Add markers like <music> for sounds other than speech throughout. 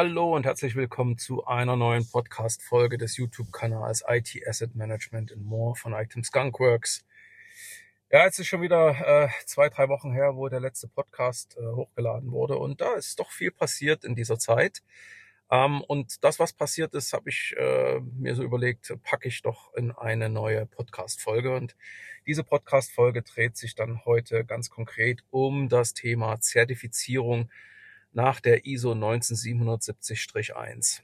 Hallo und herzlich willkommen zu einer neuen Podcast-Folge des YouTube-Kanals IT Asset Management and More von Item Skunkworks. Ja, jetzt ist schon wieder äh, zwei, drei Wochen her, wo der letzte Podcast äh, hochgeladen wurde und da ist doch viel passiert in dieser Zeit. Ähm, und das, was passiert ist, habe ich äh, mir so überlegt, packe ich doch in eine neue Podcast-Folge. Und diese Podcast-Folge dreht sich dann heute ganz konkret um das Thema Zertifizierung nach der ISO 19770-1.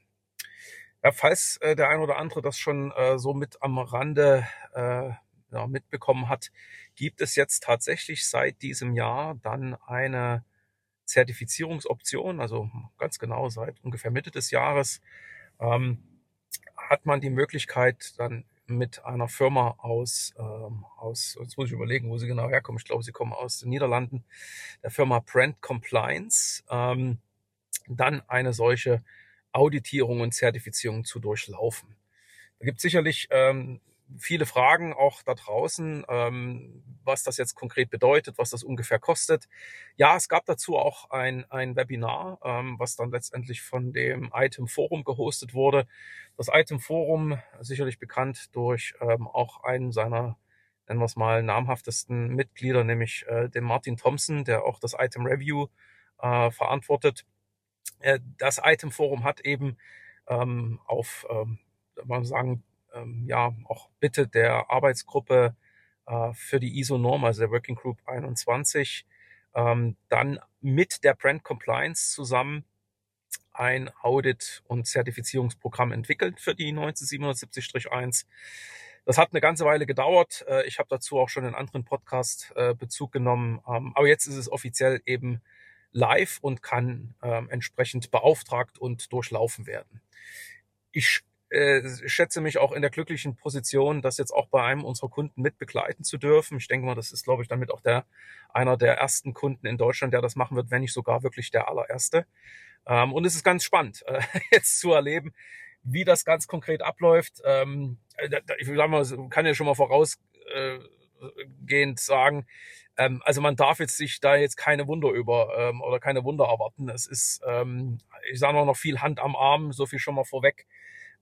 Ja, falls äh, der ein oder andere das schon äh, so mit am Rande äh, ja, mitbekommen hat, gibt es jetzt tatsächlich seit diesem Jahr dann eine Zertifizierungsoption, also ganz genau seit ungefähr Mitte des Jahres, ähm, hat man die Möglichkeit, dann mit einer Firma aus, ähm, aus, jetzt muss ich überlegen, wo sie genau herkommen. Ich glaube, sie kommen aus den Niederlanden, der Firma Brand Compliance, ähm, dann eine solche Auditierung und Zertifizierung zu durchlaufen. Da gibt sicherlich ähm, viele Fragen auch da draußen, ähm, was das jetzt konkret bedeutet, was das ungefähr kostet. Ja, es gab dazu auch ein, ein Webinar, ähm, was dann letztendlich von dem Item Forum gehostet wurde. Das Item Forum, sicherlich bekannt durch ähm, auch einen seiner, nennen wir es mal, namhaftesten Mitglieder, nämlich äh, den Martin Thompson, der auch das Item Review äh, verantwortet. Äh, das Item Forum hat eben ähm, auf, ähm, man sagen, ähm, ja auch Bitte der Arbeitsgruppe äh, für die ISO-Norm, also der Working Group 21, ähm, dann mit der Brand Compliance zusammen ein Audit- und Zertifizierungsprogramm entwickelt für die 19770-1. Das hat eine ganze Weile gedauert. Äh, ich habe dazu auch schon in anderen Podcast äh, Bezug genommen. Ähm, aber jetzt ist es offiziell eben live und kann ähm, entsprechend beauftragt und durchlaufen werden. Ich äh, schätze mich auch in der glücklichen Position, das jetzt auch bei einem unserer Kunden mit begleiten zu dürfen. Ich denke mal, das ist, glaube ich, damit auch der einer der ersten Kunden in Deutschland, der das machen wird, wenn nicht sogar wirklich der allererste. Ähm, und es ist ganz spannend, äh, <laughs> jetzt zu erleben, wie das ganz konkret abläuft. Ähm, ich sag mal, kann ja schon mal vorausgehend äh, sagen, ähm, also man darf jetzt sich da jetzt keine Wunder über ähm, oder keine Wunder erwarten. Es ist, ähm, ich sage noch viel Hand am Arm, so viel schon mal vorweg.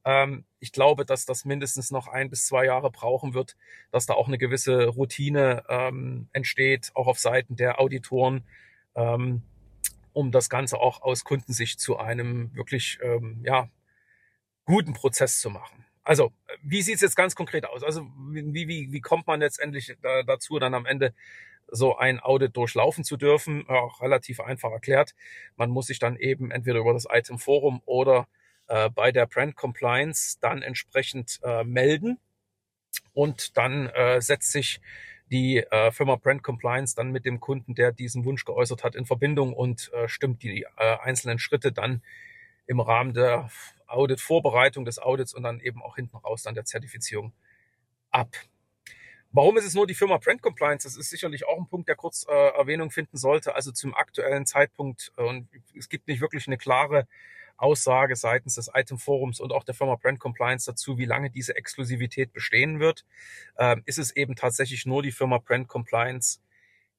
Ähm, ich glaube, dass das mindestens noch ein bis zwei Jahre brauchen wird, dass da auch eine gewisse Routine ähm, entsteht, auch auf Seiten der Auditoren, ähm, um das Ganze auch aus Kundensicht zu einem wirklich ähm, ja, guten Prozess zu machen. Also, wie sieht es jetzt ganz konkret aus? Also, wie, wie, wie kommt man letztendlich dazu, dann am Ende so ein Audit durchlaufen zu dürfen? Auch relativ einfach erklärt. Man muss sich dann eben entweder über das Item Forum oder äh, bei der Brand Compliance dann entsprechend äh, melden und dann äh, setzt sich die äh, Firma Brand Compliance dann mit dem Kunden, der diesen Wunsch geäußert hat, in Verbindung und äh, stimmt die äh, einzelnen Schritte dann im Rahmen der Audit-Vorbereitung des Audits und dann eben auch hinten raus dann der Zertifizierung ab. Warum ist es nur die Firma Brand Compliance? Das ist sicherlich auch ein Punkt, der kurz äh, Erwähnung finden sollte. Also zum aktuellen Zeitpunkt, äh, und es gibt nicht wirklich eine klare Aussage seitens des Item Forums und auch der Firma Brand Compliance dazu, wie lange diese Exklusivität bestehen wird, ähm, ist es eben tatsächlich nur die Firma Brand Compliance,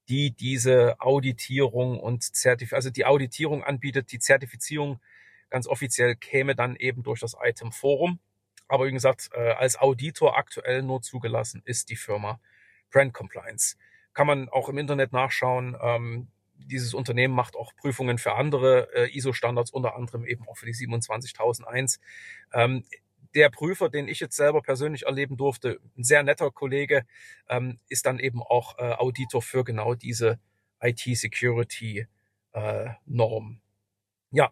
die diese Auditierung und Zertif also die Auditierung anbietet, die Zertifizierung ganz offiziell käme dann eben durch das Item Forum. Aber wie gesagt, äh, als Auditor aktuell nur zugelassen ist die Firma Brand Compliance. Kann man auch im Internet nachschauen. Ähm, dieses Unternehmen macht auch Prüfungen für andere äh, ISO-Standards, unter anderem eben auch für die 27001. Ähm, der Prüfer, den ich jetzt selber persönlich erleben durfte, ein sehr netter Kollege, ähm, ist dann eben auch äh, Auditor für genau diese IT-Security-Norm. Äh, ja,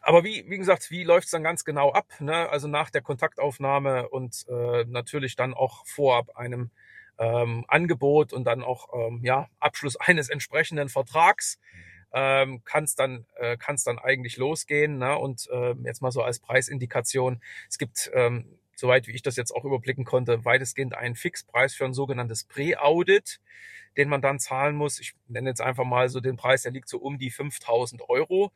aber wie, wie gesagt, wie läuft's dann ganz genau ab? Ne? Also nach der Kontaktaufnahme und äh, natürlich dann auch vorab einem ähm, Angebot und dann auch ähm, ja, Abschluss <laughs> eines entsprechenden Vertrags ähm, kann es dann äh, kann's dann eigentlich losgehen. Ne? Und äh, jetzt mal so als Preisindikation, es gibt ähm, soweit wie ich das jetzt auch überblicken konnte, weitestgehend einen Fixpreis für ein sogenanntes Pre-Audit, den man dann zahlen muss. Ich nenne jetzt einfach mal so den Preis, der liegt so um die 5000 Euro.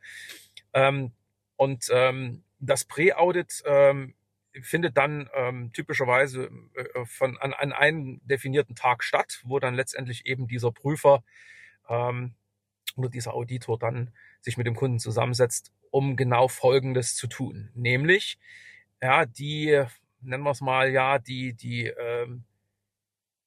Ähm, und ähm, das Pre-Audit ähm, findet dann ähm, typischerweise äh, von an, an einem definierten Tag statt, wo dann letztendlich eben dieser Prüfer ähm, oder dieser Auditor dann sich mit dem Kunden zusammensetzt um genau Folgendes zu tun, nämlich ja die nennen wir es mal ja die die ähm,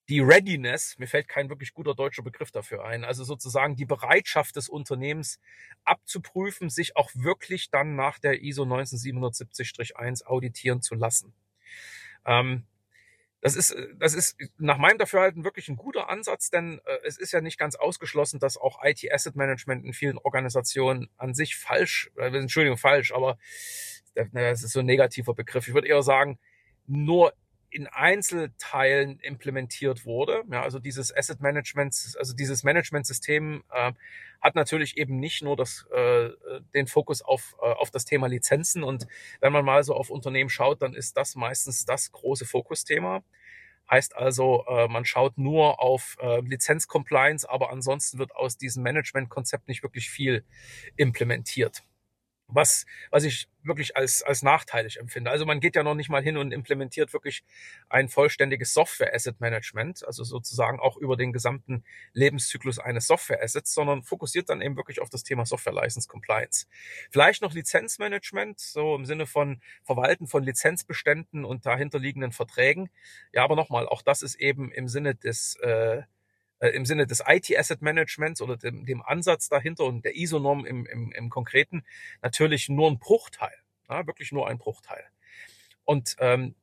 die Readiness, mir fällt kein wirklich guter deutscher Begriff dafür ein, also sozusagen die Bereitschaft des Unternehmens abzuprüfen, sich auch wirklich dann nach der ISO 19770-1 auditieren zu lassen. Ähm, das ist, das ist nach meinem Dafürhalten wirklich ein guter Ansatz, denn äh, es ist ja nicht ganz ausgeschlossen, dass auch IT Asset Management in vielen Organisationen an sich falsch, äh, Entschuldigung, falsch, aber das ist so ein negativer Begriff. Ich würde eher sagen, nur in Einzelteilen implementiert wurde. Ja, also dieses Asset Management, also dieses Management-System äh, hat natürlich eben nicht nur das, äh, den Fokus auf, äh, auf das Thema Lizenzen. Und wenn man mal so auf Unternehmen schaut, dann ist das meistens das große Fokusthema. Heißt also, äh, man schaut nur auf äh, Lizenz-Compliance, aber ansonsten wird aus diesem Management-Konzept nicht wirklich viel implementiert was, was ich wirklich als, als nachteilig empfinde. Also man geht ja noch nicht mal hin und implementiert wirklich ein vollständiges Software Asset Management, also sozusagen auch über den gesamten Lebenszyklus eines Software Assets, sondern fokussiert dann eben wirklich auf das Thema Software License Compliance. Vielleicht noch Lizenzmanagement, so im Sinne von Verwalten von Lizenzbeständen und dahinterliegenden Verträgen. Ja, aber nochmal, auch das ist eben im Sinne des äh, äh, im Sinne des IT-Asset Managements oder dem, dem Ansatz dahinter und der ISO-Norm im, im, im Konkreten natürlich nur ein Bruchteil, ja, wirklich nur ein Bruchteil. Und ähm,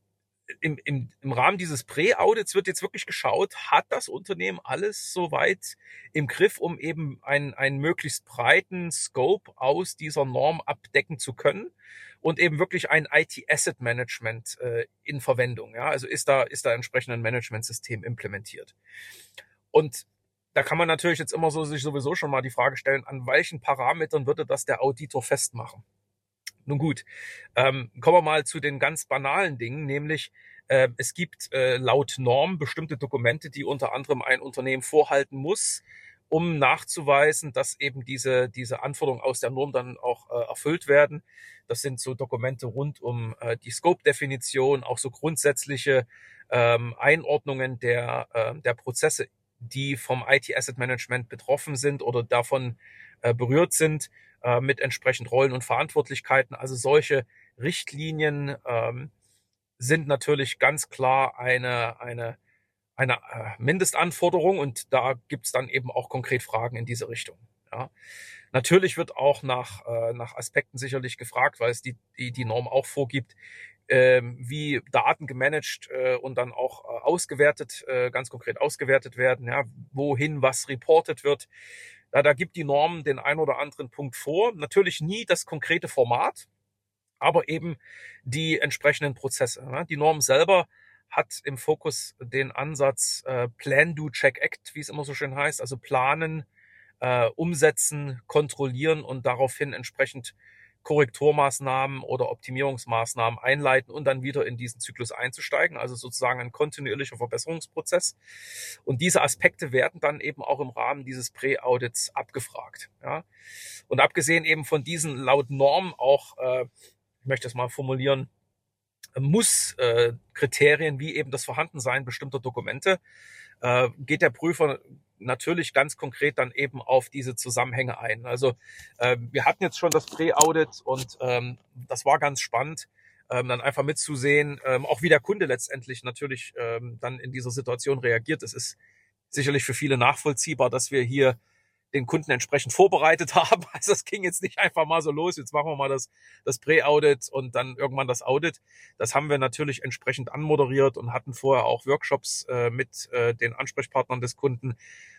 im, im, im Rahmen dieses Prä-Audits wird jetzt wirklich geschaut, hat das Unternehmen alles soweit im Griff, um eben einen, einen möglichst breiten Scope aus dieser Norm abdecken zu können und eben wirklich ein IT-Asset-Management äh, in Verwendung. Ja? Also ist da, ist da entsprechend ein Management-System implementiert. Und da kann man natürlich jetzt immer so sich sowieso schon mal die Frage stellen, an welchen Parametern würde das der Auditor festmachen? Nun gut, ähm, kommen wir mal zu den ganz banalen Dingen, nämlich äh, es gibt äh, laut Norm bestimmte Dokumente, die unter anderem ein Unternehmen vorhalten muss, um nachzuweisen, dass eben diese, diese Anforderungen aus der Norm dann auch äh, erfüllt werden. Das sind so Dokumente rund um äh, die Scope-Definition, auch so grundsätzliche ähm, Einordnungen der, äh, der Prozesse die vom IT Asset Management betroffen sind oder davon äh, berührt sind, äh, mit entsprechend Rollen und Verantwortlichkeiten. Also solche Richtlinien ähm, sind natürlich ganz klar eine, eine, eine äh, Mindestanforderung und da gibt's dann eben auch konkret Fragen in diese Richtung. Ja. Natürlich wird auch nach, nach Aspekten sicherlich gefragt, weil es die, die, die Norm auch vorgibt, wie Daten gemanagt äh, und dann auch äh, ausgewertet, äh, ganz konkret ausgewertet werden, ja, wohin was reportet wird. Ja, da gibt die Norm den ein oder anderen Punkt vor. Natürlich nie das konkrete Format, aber eben die entsprechenden Prozesse. Ja. Die Norm selber hat im Fokus den Ansatz Plan, Do, Check, Act, wie es immer so schön heißt, also planen, umsetzen, kontrollieren und daraufhin entsprechend Korrekturmaßnahmen oder Optimierungsmaßnahmen einleiten und dann wieder in diesen Zyklus einzusteigen, also sozusagen ein kontinuierlicher Verbesserungsprozess. Und diese Aspekte werden dann eben auch im Rahmen dieses Prä-Audits abgefragt. Ja. Und abgesehen eben von diesen laut Norm auch, äh, ich möchte es mal formulieren, muss äh, Kriterien wie eben das Vorhandensein bestimmter Dokumente, äh, geht der Prüfer natürlich ganz konkret dann eben auf diese Zusammenhänge ein. Also äh, wir hatten jetzt schon das Pre-Audit und ähm, das war ganz spannend, ähm, dann einfach mitzusehen, ähm, auch wie der Kunde letztendlich natürlich ähm, dann in dieser Situation reagiert. Es ist sicherlich für viele nachvollziehbar, dass wir hier den Kunden entsprechend vorbereitet <laughs> haben. Also es ging jetzt nicht einfach mal so los, jetzt machen wir mal das, das Prä-Audit und dann irgendwann das Audit. Das haben wir natürlich entsprechend anmoderiert und hatten vorher auch Workshops äh, mit äh, den Ansprechpartnern des Kunden,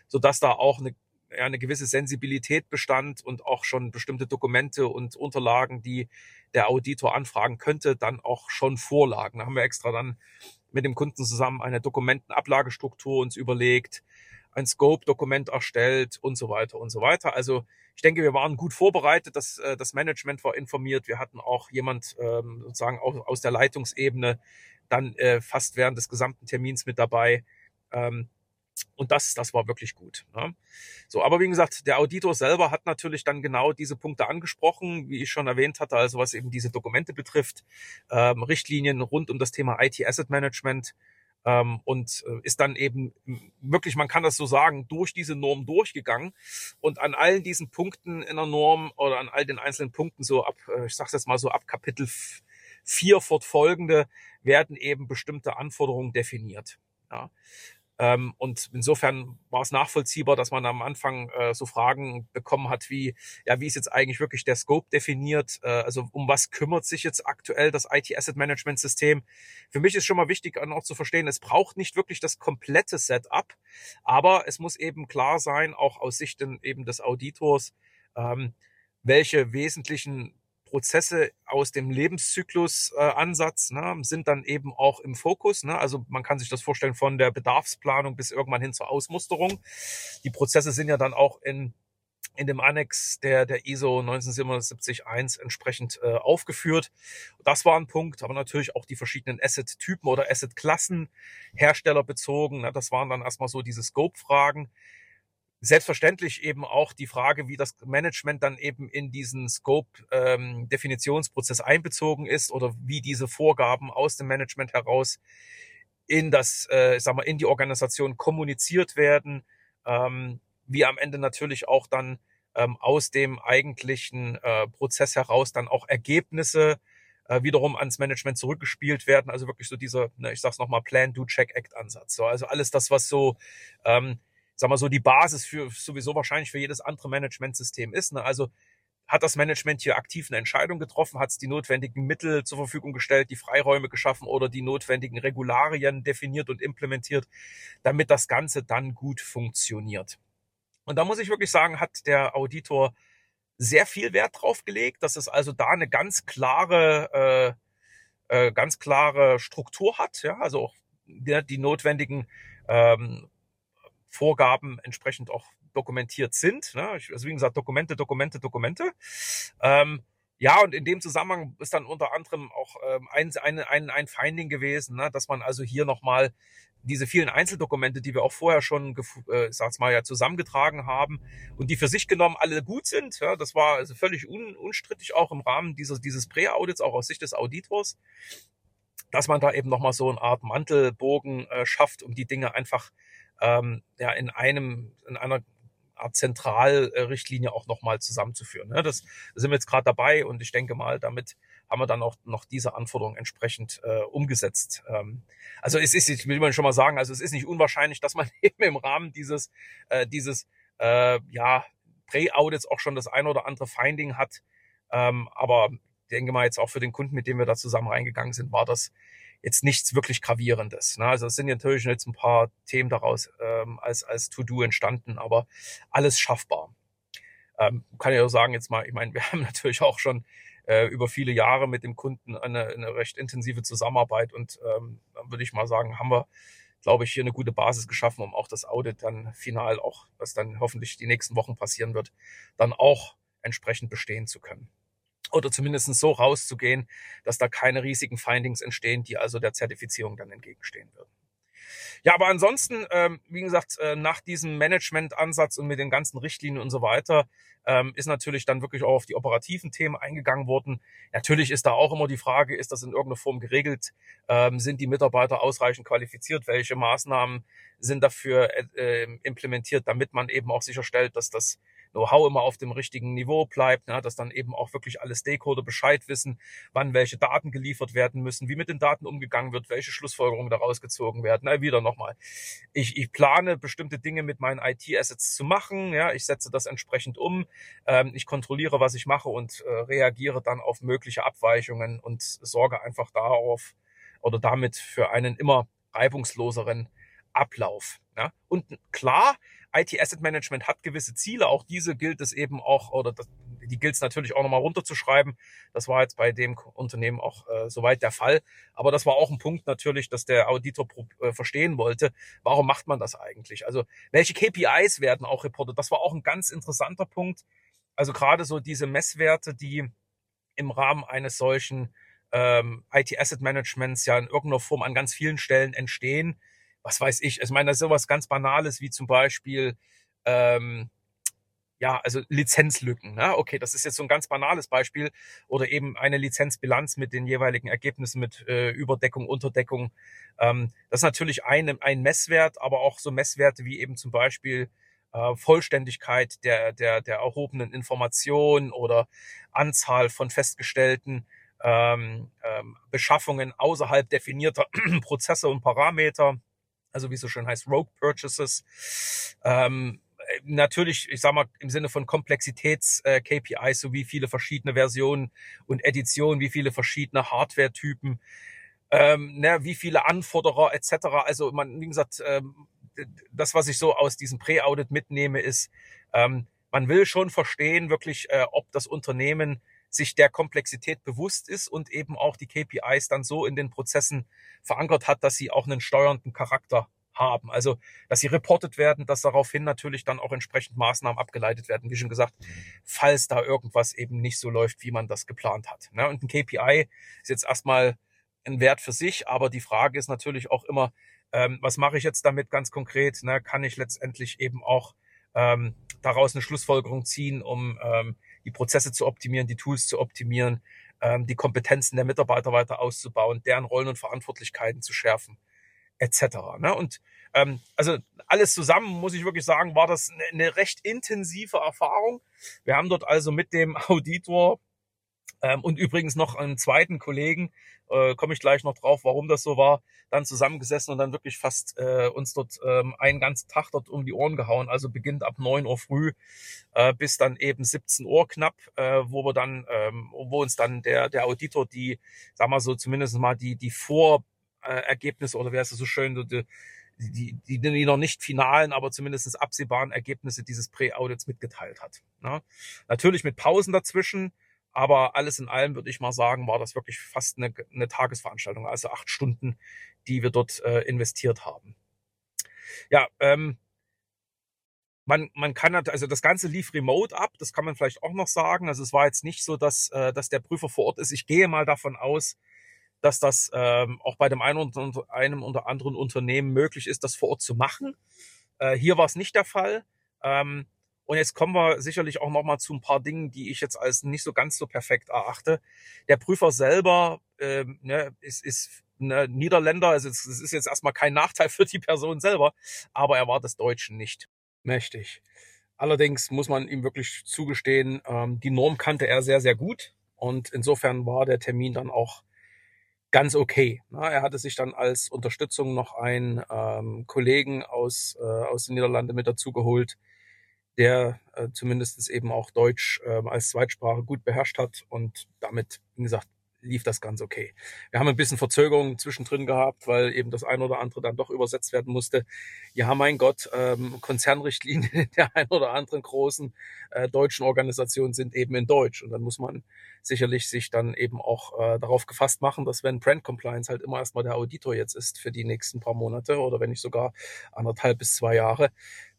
sodass da auch eine, eine gewisse Sensibilität bestand und auch schon bestimmte Dokumente und Unterlagen, die der Auditor anfragen könnte, dann auch schon vorlagen. Da haben wir extra dann mit dem Kunden zusammen eine Dokumentenablagestruktur uns überlegt, ein Scope-Dokument erstellt und so weiter und so weiter. Also ich denke, wir waren gut vorbereitet, das, äh, das Management war informiert. Wir hatten auch jemand ähm, sozusagen aus, der Leitungsebene dann äh, fast während des gesamten Termins mit dabei. Ähm, und das, das war wirklich gut. Ne? So, aber wie gesagt, der Auditor selber hat natürlich dann genau diese Punkte angesprochen, wie ich schon erwähnt hatte, also was eben diese Dokumente betrifft, ähm, Richtlinien rund um das Thema IT Asset Management, ähm, und äh, ist dann eben wirklich, man kann das so sagen, durch diese Norm durchgegangen und an allen diesen Punkten in der Norm oder an all den einzelnen Punkten so ab, äh, ich sag's jetzt mal so ab Kapitel vier fortfolgende werden eben bestimmte Anforderungen definiert. Ja. Ähm, und insofern war es nachvollziehbar, dass man am Anfang äh, so Fragen bekommen hat wie, ja, wie ist jetzt eigentlich wirklich der Scope definiert? Äh, also um was kümmert sich jetzt aktuell das IT Asset Management System? Für mich ist schon mal wichtig auch zu verstehen, es braucht nicht wirklich das komplette Setup, aber es muss eben klar sein, auch aus Sicht eben des Auditors, ähm, welche wesentlichen Prozesse aus dem Lebenszyklus-Ansatz äh, ne, sind dann eben auch im Fokus. Ne? Also man kann sich das vorstellen von der Bedarfsplanung bis irgendwann hin zur Ausmusterung. Die Prozesse sind ja dann auch in in dem Annex der, der ISO 19771 entsprechend äh, aufgeführt. Das war ein Punkt, aber natürlich auch die verschiedenen Asset-Typen oder Asset-Klassen herstellerbezogen. Ne? Das waren dann erstmal so diese Scope-Fragen. Selbstverständlich eben auch die Frage, wie das Management dann eben in diesen Scope-Definitionsprozess ähm, einbezogen ist oder wie diese Vorgaben aus dem Management heraus in das, äh, sag mal, in die Organisation kommuniziert werden, ähm, wie am Ende natürlich auch dann ähm, aus dem eigentlichen äh, Prozess heraus dann auch Ergebnisse äh, wiederum ans Management zurückgespielt werden. Also wirklich so dieser, ne, ich sag's nochmal, Plan, Do, Check, Act Ansatz. So, also alles das, was so ähm, sag mal so, die Basis für sowieso wahrscheinlich für jedes andere Managementsystem ist. Ne? Also hat das Management hier aktiv eine Entscheidung getroffen, hat es die notwendigen Mittel zur Verfügung gestellt, die Freiräume geschaffen oder die notwendigen Regularien definiert und implementiert, damit das Ganze dann gut funktioniert. Und da muss ich wirklich sagen, hat der Auditor sehr viel Wert drauf gelegt, dass es also da eine ganz klare, äh, äh, ganz klare Struktur hat, ja, also auch die, die notwendigen ähm, Vorgaben entsprechend auch dokumentiert sind. Ne? Also wie gesagt, Dokumente, Dokumente, Dokumente. Ähm, ja, und in dem Zusammenhang ist dann unter anderem auch ähm, ein, ein, ein, ein Finding gewesen, ne, dass man also hier nochmal diese vielen Einzeldokumente, die wir auch vorher schon, äh, sag's mal, ja, zusammengetragen haben und die für sich genommen alle gut sind. Ja, das war also völlig un, unstrittig auch im Rahmen dieses, dieses Prä-Audits, auch aus Sicht des Auditors, dass man da eben nochmal so eine Art Mantelbogen äh, schafft, um die Dinge einfach ähm, ja, in einem, in einer Art Zentralrichtlinie auch nochmal zusammenzuführen. Ne? Das sind wir jetzt gerade dabei und ich denke mal, damit haben wir dann auch noch diese Anforderungen entsprechend äh, umgesetzt. Ähm, also es ist, ich will man schon mal sagen, also es ist nicht unwahrscheinlich, dass man <laughs> eben im Rahmen dieses, äh, dieses äh, ja, Pre-Audits auch schon das ein oder andere Finding hat. Ähm, aber denke mal jetzt auch für den Kunden, mit dem wir da zusammen reingegangen sind, war das jetzt nichts wirklich gravierendes. Ne? Also es sind natürlich jetzt ein paar Themen daraus ähm, als, als To-Do entstanden, aber alles schaffbar. Ähm, kann ich auch sagen, jetzt mal, ich meine, wir <laughs> haben natürlich auch schon äh, über viele Jahre mit dem Kunden eine, eine recht intensive Zusammenarbeit und ähm, würde ich mal sagen, haben wir, glaube ich, hier eine gute Basis geschaffen, um auch das Audit dann final auch, was dann hoffentlich die nächsten Wochen passieren wird, dann auch entsprechend bestehen zu können oder zumindest so rauszugehen, dass da keine riesigen Findings entstehen, die also der Zertifizierung dann entgegenstehen würden. Ja, aber ansonsten, ähm, wie gesagt, äh, nach diesem Management-Ansatz und mit den ganzen Richtlinien und so weiter, ähm, ist natürlich dann wirklich auch auf die operativen Themen eingegangen worden. Natürlich ist da auch immer die Frage, ist das in irgendeiner Form geregelt? Ähm, sind die Mitarbeiter ausreichend qualifiziert? Welche Maßnahmen sind dafür äh, äh implementiert, damit man eben auch sicherstellt, dass das Know-how immer auf dem richtigen Niveau bleibt, ne, dass dann eben auch wirklich alle Stakeholder Bescheid wissen, wann welche Daten geliefert werden müssen, wie mit den Daten umgegangen wird, welche Schlussfolgerungen daraus gezogen werden. Na, wieder nochmal. Ich, ich plane bestimmte Dinge mit meinen IT-Assets zu machen, ja, ich setze das entsprechend um, ähm, ich kontrolliere, was ich mache und äh, reagiere dann auf mögliche Abweichungen und sorge einfach darauf oder damit für einen immer reibungsloseren Ablauf. Ja? Und klar, IT Asset Management hat gewisse Ziele. Auch diese gilt es eben auch, oder das, die gilt es natürlich auch nochmal runterzuschreiben. Das war jetzt bei dem Unternehmen auch äh, soweit der Fall. Aber das war auch ein Punkt natürlich, dass der Auditor äh, verstehen wollte. Warum macht man das eigentlich? Also welche KPIs werden auch reportet? Das war auch ein ganz interessanter Punkt. Also gerade so diese Messwerte, die im Rahmen eines solchen ähm, IT Asset Managements ja in irgendeiner Form an ganz vielen Stellen entstehen was weiß ich, ich meine, das ist sowas ganz Banales wie zum Beispiel, ähm, ja, also Lizenzlücken. Ne? Okay, das ist jetzt so ein ganz banales Beispiel oder eben eine Lizenzbilanz mit den jeweiligen Ergebnissen mit äh, Überdeckung, Unterdeckung. Ähm, das ist natürlich ein, ein Messwert, aber auch so Messwerte wie eben zum Beispiel äh, Vollständigkeit der, der, der erhobenen Information oder Anzahl von festgestellten ähm, ähm, Beschaffungen außerhalb definierter <clears throat> Prozesse und Parameter, also wie es so schön heißt, Rogue Purchases. Ähm, natürlich, ich sag mal, im Sinne von Komplexitäts-KPIs, äh, so wie viele verschiedene Versionen und Editionen, wie viele verschiedene Hardware-Typen, ähm, ne, wie viele Anforderer etc. Also man, wie gesagt, ähm, das, was ich so aus diesem Pre-Audit mitnehme, ist, ähm, man will schon verstehen, wirklich, äh, ob das Unternehmen sich der Komplexität bewusst ist und eben auch die KPIs dann so in den Prozessen verankert hat, dass sie auch einen steuernden Charakter haben. Also, dass sie reportet werden, dass daraufhin natürlich dann auch entsprechend Maßnahmen abgeleitet werden, wie schon gesagt, falls da irgendwas eben nicht so läuft, wie man das geplant hat. Ne? Und ein KPI ist jetzt erstmal ein Wert für sich, aber die Frage ist natürlich auch immer, ähm, was mache ich jetzt damit ganz konkret? Ne? Kann ich letztendlich eben auch ähm, daraus eine Schlussfolgerung ziehen, um ähm, die Prozesse zu optimieren, die Tools zu optimieren, ähm, die Kompetenzen der Mitarbeiter weiter auszubauen, deren Rollen und Verantwortlichkeiten zu schärfen etc. Ne? Und ähm, also alles zusammen, muss ich wirklich sagen, war das eine, eine recht intensive Erfahrung. Wir haben dort also mit dem <laughs> Auditor ähm, und übrigens noch einen zweiten Kollegen, äh, komme ich gleich noch drauf, warum das so war, dann zusammengesessen und dann wirklich fast äh, uns dort ähm, einen ganzen Tag dort um die Ohren gehauen. Also beginnt ab neun Uhr früh äh, bis dann eben 17 Uhr knapp, äh, wo wir dann, ähm, wo uns dann der, der Auditor die, sag mal so, zumindest mal die, die Vor äh, oder wie heißt es so schön, die, die, die, die noch nicht finalen, aber zumindest absehbaren Ergebnisse dieses Pre-Audits mitgeteilt hat. Ne? Natürlich mit Pausen dazwischen, aber alles in allem würde ich mal sagen, war das wirklich fast eine, eine Tagesveranstaltung, also acht Stunden, die wir dort äh, investiert haben. Ja, ähm, man, man kann also das Ganze lief remote ab, das kann man vielleicht auch noch sagen. Also es war jetzt nicht so, dass, äh, dass der Prüfer vor Ort ist. Ich gehe mal davon aus, dass das ähm, auch bei dem einen oder einem oder anderen Unternehmen möglich ist, das vor Ort zu machen. Äh, hier war es nicht der Fall. Ähm, und jetzt kommen wir sicherlich auch noch mal zu ein paar Dingen, die ich jetzt als nicht so ganz so perfekt erachte. Der Prüfer selber ähm, ne, ist, ist ne, Niederländer, also es ist jetzt erstmal kein Nachteil für die Person selber, aber er war des Deutschen nicht mächtig. Allerdings muss man ihm wirklich zugestehen, ähm, die Norm kannte er sehr, sehr gut und insofern war der Termin dann auch ganz okay. Na, er hatte sich dann als Unterstützung noch einen ähm, Kollegen aus, äh, aus den Niederlanden mit dazu geholt, der äh, zumindest eben auch Deutsch äh, als Zweitsprache gut beherrscht hat und damit, wie gesagt, lief das ganz okay. Wir haben ein bisschen Verzögerung zwischendrin gehabt, weil eben das ein oder andere dann doch übersetzt werden musste. Ja, mein Gott, ähm, Konzernrichtlinien <laughs> der ein oder anderen großen äh, deutschen Organisationen sind eben in Deutsch. Und dann muss man sicherlich sich dann eben auch äh, darauf gefasst machen, dass wenn Brand Compliance halt immer erstmal der Auditor jetzt ist für die nächsten paar Monate oder wenn nicht sogar anderthalb bis zwei Jahre,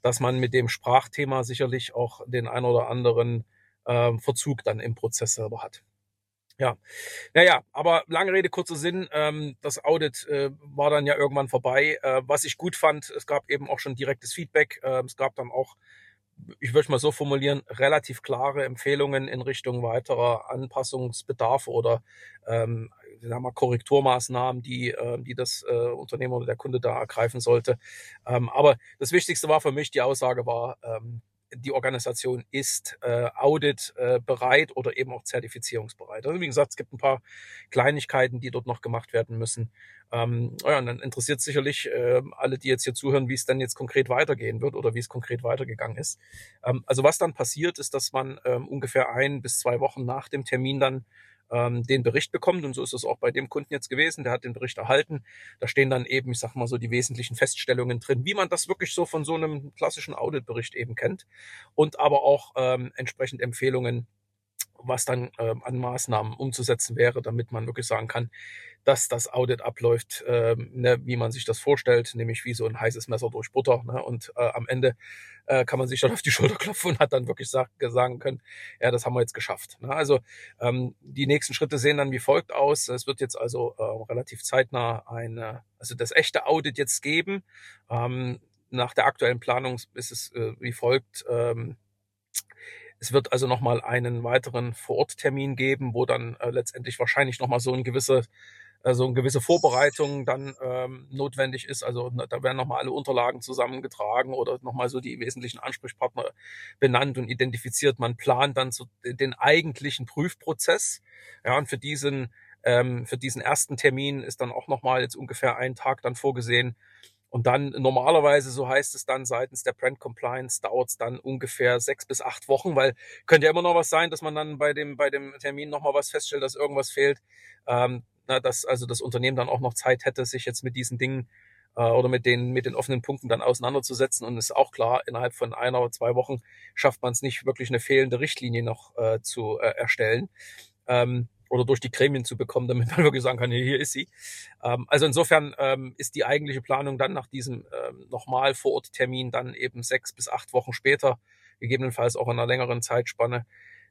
dass man mit dem Sprachthema sicherlich auch den ein oder anderen ähm, Verzug dann im Prozess selber hat. Ja, naja, aber lange Rede, kurzer Sinn. Ähm, das Audit äh, war dann ja irgendwann vorbei. Äh, was ich gut fand, es gab eben auch schon direktes Feedback. Äh, es gab dann auch, ich würde mal so formulieren, relativ klare Empfehlungen in Richtung weiterer Anpassungsbedarf oder ähm, sagen wir, Korrekturmaßnahmen, die, äh, die das äh, Unternehmen oder der Kunde da ergreifen sollte. Ähm, aber das Wichtigste war für mich, die Aussage war, ähm, die Organisation ist äh, Audit äh, bereit oder eben auch zertifizierungsbereit. Also wie gesagt, es gibt ein paar Kleinigkeiten, die dort noch gemacht werden müssen. Ähm, ja, und dann interessiert sicherlich äh, alle, die jetzt hier zuhören, wie es dann jetzt konkret weitergehen wird oder wie es konkret weitergegangen ist. Ähm, also was dann passiert, ist, dass man ähm, ungefähr ein bis zwei Wochen nach dem Termin dann ähm, den Bericht bekommt. Und so ist es auch bei dem Kunden jetzt gewesen. Der hat den Bericht erhalten. Da stehen dann eben, ich sag mal so, die wesentlichen Feststellungen drin, wie man das wirklich so von so einem klassischen Auditbericht eben kennt. Und aber auch ähm, entsprechend Empfehlungen, was dann ähm, an Maßnahmen umzusetzen wäre, damit man wirklich sagen kann, dass das Audit abläuft, ähm, ne, wie man sich das vorstellt, nämlich wie so ein heißes Messer durch Butter. Ne? Und äh, am Ende äh, kann man sich dann <laughs> auf die Schulter klopfen und hat dann wirklich sag, sagen können, ja, das haben wir jetzt geschafft. Ne? Also ähm, die nächsten Schritte sehen dann wie folgt aus. Es wird jetzt also äh, relativ zeitnah eine, also das echte Audit jetzt geben. Ähm, nach der aktuellen Planung ist es äh, wie folgt. Ähm, Es wird also nochmal einen weiteren Vororttermin geben, wo dann äh, letztendlich wahrscheinlich nochmal so ein gewisse also eine gewisse Vorbereitung dann ähm, notwendig ist. Also da werden nochmal alle Unterlagen zusammengetragen oder nochmal so die wesentlichen Ansprechpartner benannt und identifiziert. Man plant dann so den eigentlichen Prüfprozess. Ja, und für diesen ähm, für diesen ersten Termin ist dann auch nochmal jetzt ungefähr ein Tag dann vorgesehen. Und dann normalerweise, so heißt es dann seitens der Brand Compliance, dauert es dann ungefähr sechs bis acht Wochen, weil könnte ja immer noch was sein, dass man dann bei dem, bei dem Termin nochmal was feststellt, dass irgendwas fehlt. Ähm, na, dass also das Unternehmen dann auch noch Zeit hätte, sich jetzt mit diesen Dingen äh, oder mit den, mit den offenen Punkten dann auseinanderzusetzen. Und ist auch klar, innerhalb von einer oder zwei Wochen schafft man es nicht, wirklich eine fehlende Richtlinie noch äh, zu äh, erstellen. Ähm, oder durch die Gremien zu bekommen, damit man <laughs> wirklich sagen kann, hier ist sie. Ähm, also insofern ähm, ist die eigentliche Planung dann nach diesem ähm, nochmal vor Ort Termin dann eben sechs bis acht Wochen später, gegebenenfalls auch in einer längeren Zeitspanne,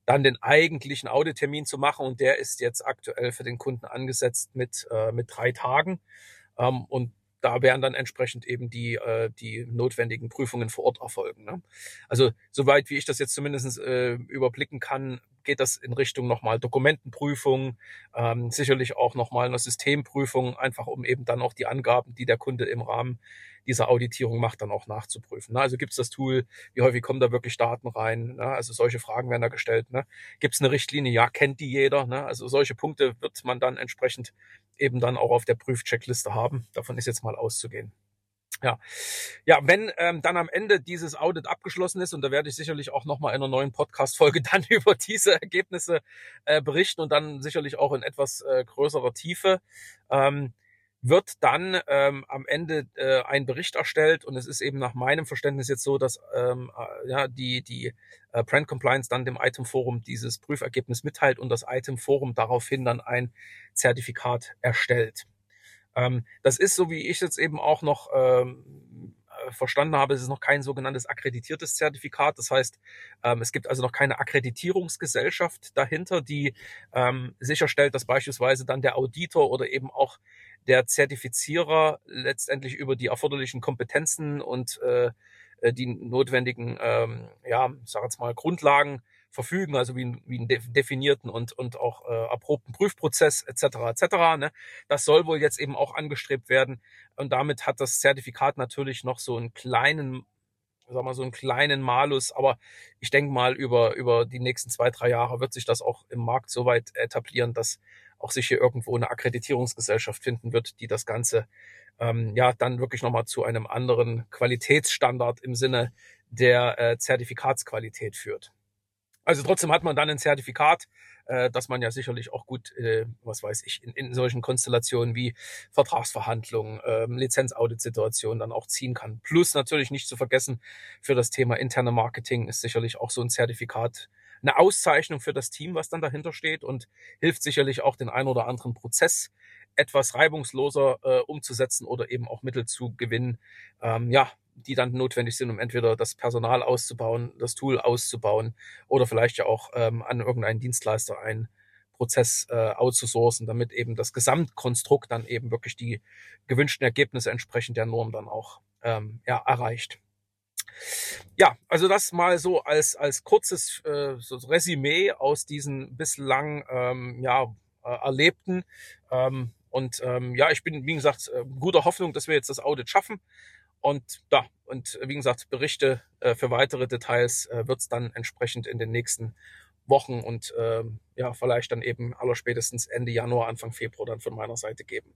dann den eigentlichen Audittermin zu machen. Und der ist jetzt aktuell für den Kunden angesetzt mit, äh, mit drei Tagen. Ähm, und da werden dann entsprechend eben die, äh, die notwendigen Prüfungen vor Ort erfolgen. Ne? Also soweit wie ich das jetzt zumindest äh, überblicken kann, geht das in Richtung nochmal Dokumentenprüfung, ähm, sicherlich auch nochmal eine Systemprüfung, einfach um eben dann auch die Angaben, die der Kunde im Rahmen dieser Auditierung macht, dann auch nachzuprüfen. Ne? Also gibt es das Tool, wie häufig kommen da wirklich Daten rein? Ne? Also solche Fragen werden da gestellt. Ne? Gibt es eine Richtlinie? Ja, kennt die jeder. Ne? Also solche Punkte wird man dann entsprechend eben dann auch auf der Prüfcheckliste haben. Davon ist jetzt mal auszugehen. Ja, ja, wenn ähm, dann am Ende dieses Audit abgeschlossen ist, und da werde ich sicherlich auch nochmal in einer neuen Podcast-Folge <laughs> dann über diese Ergebnisse äh, berichten und dann sicherlich auch in etwas äh, größerer Tiefe, ähm, wird dann ähm, am Ende äh, ein Bericht erstellt und es ist eben nach meinem Verständnis jetzt so, dass ähm, äh, ja die die äh, Brand Compliance dann dem Item Forum dieses Prüfergebnis mitteilt und das Item Forum daraufhin dann ein Zertifikat erstellt. Ähm, das ist so wie ich jetzt eben auch noch ähm, äh, verstanden habe, es ist noch kein sogenanntes akkreditiertes Zertifikat. Das heißt, ähm, es gibt also noch keine Akkreditierungsgesellschaft dahinter, die ähm, sicherstellt, dass beispielsweise dann der Auditor oder eben auch der Zertifizierer letztendlich über die erforderlichen Kompetenzen und äh, äh die notwendigen, ähm, ja, sag jetzt mal, Grundlagen verfügen, also wie, wie einen definierten und, und auch äh, erprobten Prüfprozess etc. etc. Ne? Das soll wohl jetzt eben auch angestrebt werden und damit hat das Zertifikat natürlich noch so einen kleinen sagen wir so einen kleinen Malus, aber ich denke mal, über, über die nächsten zwei, drei Jahre wird sich das auch im Markt so weit etablieren, dass auch sich hier irgendwo eine Akkreditierungsgesellschaft finden wird, die das Ganze ähm, ja dann wirklich nochmal zu einem anderen Qualitätsstandard im Sinne der äh, Zertifikatsqualität führt. Also trotzdem hat man dann ein Zertifikat, äh, dass man ja sicherlich auch gut, äh, was weiß ich, in, in solchen Konstellationen wie Vertragsverhandlungen, ähm, Lizenzaudit-Situationen dann auch ziehen kann. Plus natürlich nicht zu vergessen, für das Thema interne Marketing ist sicherlich auch so ein Zertifikat eine Auszeichnung für das Team, was dann dahinter steht und hilft sicherlich auch den ein oder anderen Prozess etwas reibungsloser äh, umzusetzen oder eben auch Mittel zu gewinnen, ähm, ja, die dann notwendig sind, um entweder das Personal auszubauen, das Tool auszubauen oder vielleicht ja auch ähm, an irgendeinen Dienstleister einen Prozess äh, outzusourcen, damit eben das Gesamtkonstrukt dann eben wirklich die gewünschten Ergebnisse entsprechend der Norm dann auch ähm, ja, erreicht. Ja, also das mal so als, als kurzes äh, so Resümee aus diesen bislang ähm, ja, äh, Erlebten. Ähm, und ähm, ja, ich bin, wie gesagt, äh, guter Hoffnung, dass wir jetzt das Audit schaffen. Und da, und wie gesagt, Berichte äh, für weitere Details äh, wird es dann entsprechend in den nächsten Wochen und äh, ja, vielleicht dann eben allerspätestens Ende Januar, Anfang Februar dann von meiner Seite geben.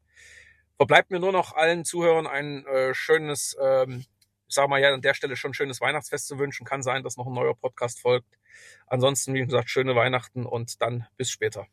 Verbleibt mir nur noch allen Zuhörern ein äh, schönes ähm, ich sage mal ja an der Stelle schon schönes Weihnachtsfest zu wünschen. Kann sein, dass noch ein neuer Podcast folgt. Ansonsten, wie gesagt, schöne Weihnachten und dann bis später.